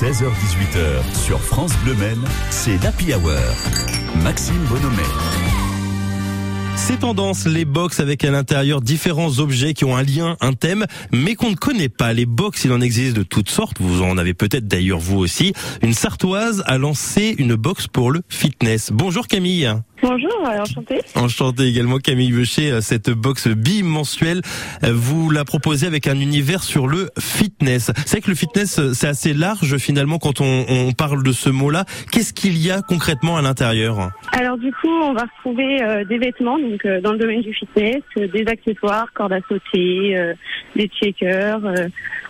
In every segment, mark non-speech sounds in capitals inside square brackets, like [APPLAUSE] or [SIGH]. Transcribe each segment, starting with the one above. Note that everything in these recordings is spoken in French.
16h18h sur France Bleu Men, c'est l'Happy Hour. Maxime Bonhomet. Ces tendances, les box avec à l'intérieur différents objets qui ont un lien, un thème, mais qu'on ne connaît pas. Les box, il en existe de toutes sortes. Vous en avez peut-être d'ailleurs vous aussi. Une Sartoise a lancé une box pour le fitness. Bonjour Camille. Bonjour, enchanté. Enchanté également Camille Beucher. Euh, Cette box bimensuelle, euh, vous la proposez avec un univers sur le fitness. C'est vrai que le fitness, euh, c'est assez large finalement quand on, on parle de ce mot-là. Qu'est-ce qu'il y a concrètement à l'intérieur? Alors du coup, on va retrouver euh, des vêtements donc euh, dans le domaine du fitness, euh, des accessoires, cordes à sauter, des checkers,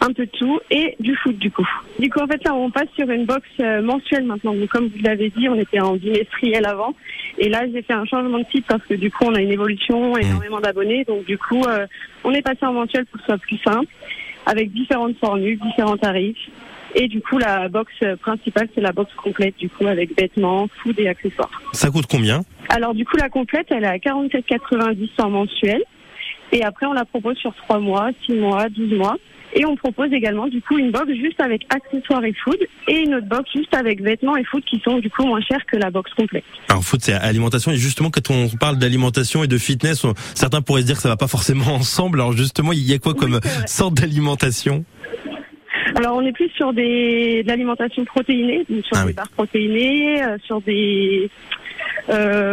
un peu de tout et du foot du coup. Du coup, en fait, là, on passe sur une box mensuelle maintenant. Donc, comme vous l'avez dit, on était en bimestriel avant et là, j'ai fait un changement de site parce que du coup, on a une évolution, énormément d'abonnés. Donc, du coup, euh, on est passé en mensuel pour que ce soit plus simple avec différentes formules, différents tarifs. Et du coup, la box principale, c'est la box complète, du coup, avec vêtements, food et accessoires. Ça coûte combien? Alors, du coup, la complète, elle est à 47,90 en mensuel. Et après, on la propose sur 3 mois, 6 mois, 12 mois. Et on propose également, du coup, une box juste avec accessoires et food. Et une autre box juste avec vêtements et food qui sont, du coup, moins chers que la box complète. Alors foot, c'est alimentation. Et justement, quand on parle d'alimentation et de fitness, on- certains pourraient se dire que ça va pas forcément [LAUGHS] ensemble. Alors justement, il y a quoi comme Oui, sorte d'alimentation? Alors, on est plus sur des, de l'alimentation protéinée, donc sur Ah des oui. barres protéinées, euh, sur des, euh,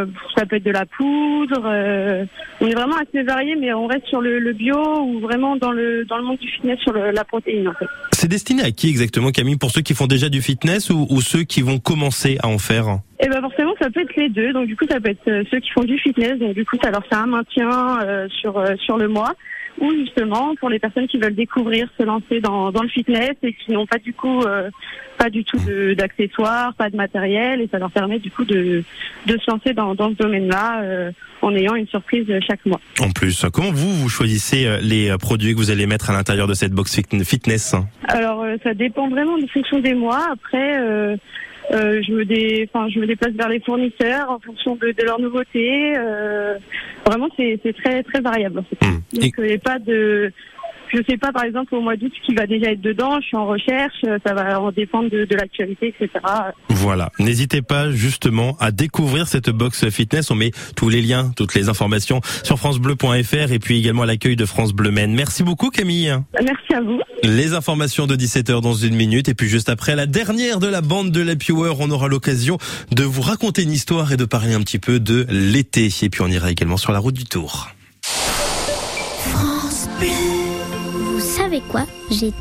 ça peut être de la poudre. euh, on est vraiment assez varié, mais on reste sur le, le bio ou vraiment dans le dans le monde du fitness sur le- la protéine en fait. C'est destiné à qui exactement, Camille? Pour ceux qui font déjà du fitness ou, ou ceux qui vont commencer à en faire? Et ben forcément, ça peut être les deux. Donc du coup, ça peut être euh, ceux qui font du fitness. Donc du coup, ça leur fait un maintien euh, sur euh, sur le mois. Ou justement pour les personnes qui veulent découvrir, se lancer dans dans le fitness et qui n'ont pas du coup euh, pas du tout d'accessoires, pas de matériel, et ça leur permet du coup de de se lancer dans dans ce domaine-là en ayant une surprise chaque mois. En plus, comment vous, vous choisissez les produits que vous allez mettre à l'intérieur de cette box fit- fitness? Alors ça dépend vraiment de fonction des mois. Après, euh, je me dé, enfin je me déplace vers les fournisseurs en fonction de, de leurs nouveautés. Euh, vraiment, c'est très très variable. En fait. Et- Donc il n'y a pas de, je sais pas par exemple au mois d'août ce qui va déjà être dedans. Je suis en recherche. euh, Ça va en dépendre de, de l'actualité, etc. Voilà. N'hésitez pas justement à découvrir cette box fitness. On met tous les liens, toutes les informations sur francebleu.fr et puis également à l'accueil de France Bleu Men. Merci beaucoup Camille. Merci à vous. Les informations de 17h dans une minute et puis juste après la dernière de la bande de l'Happy Hour, on aura l'occasion de vous raconter une histoire et de parler un petit peu de l'été. Et puis on ira également sur la route du Tour. Vous savez quoi J'ai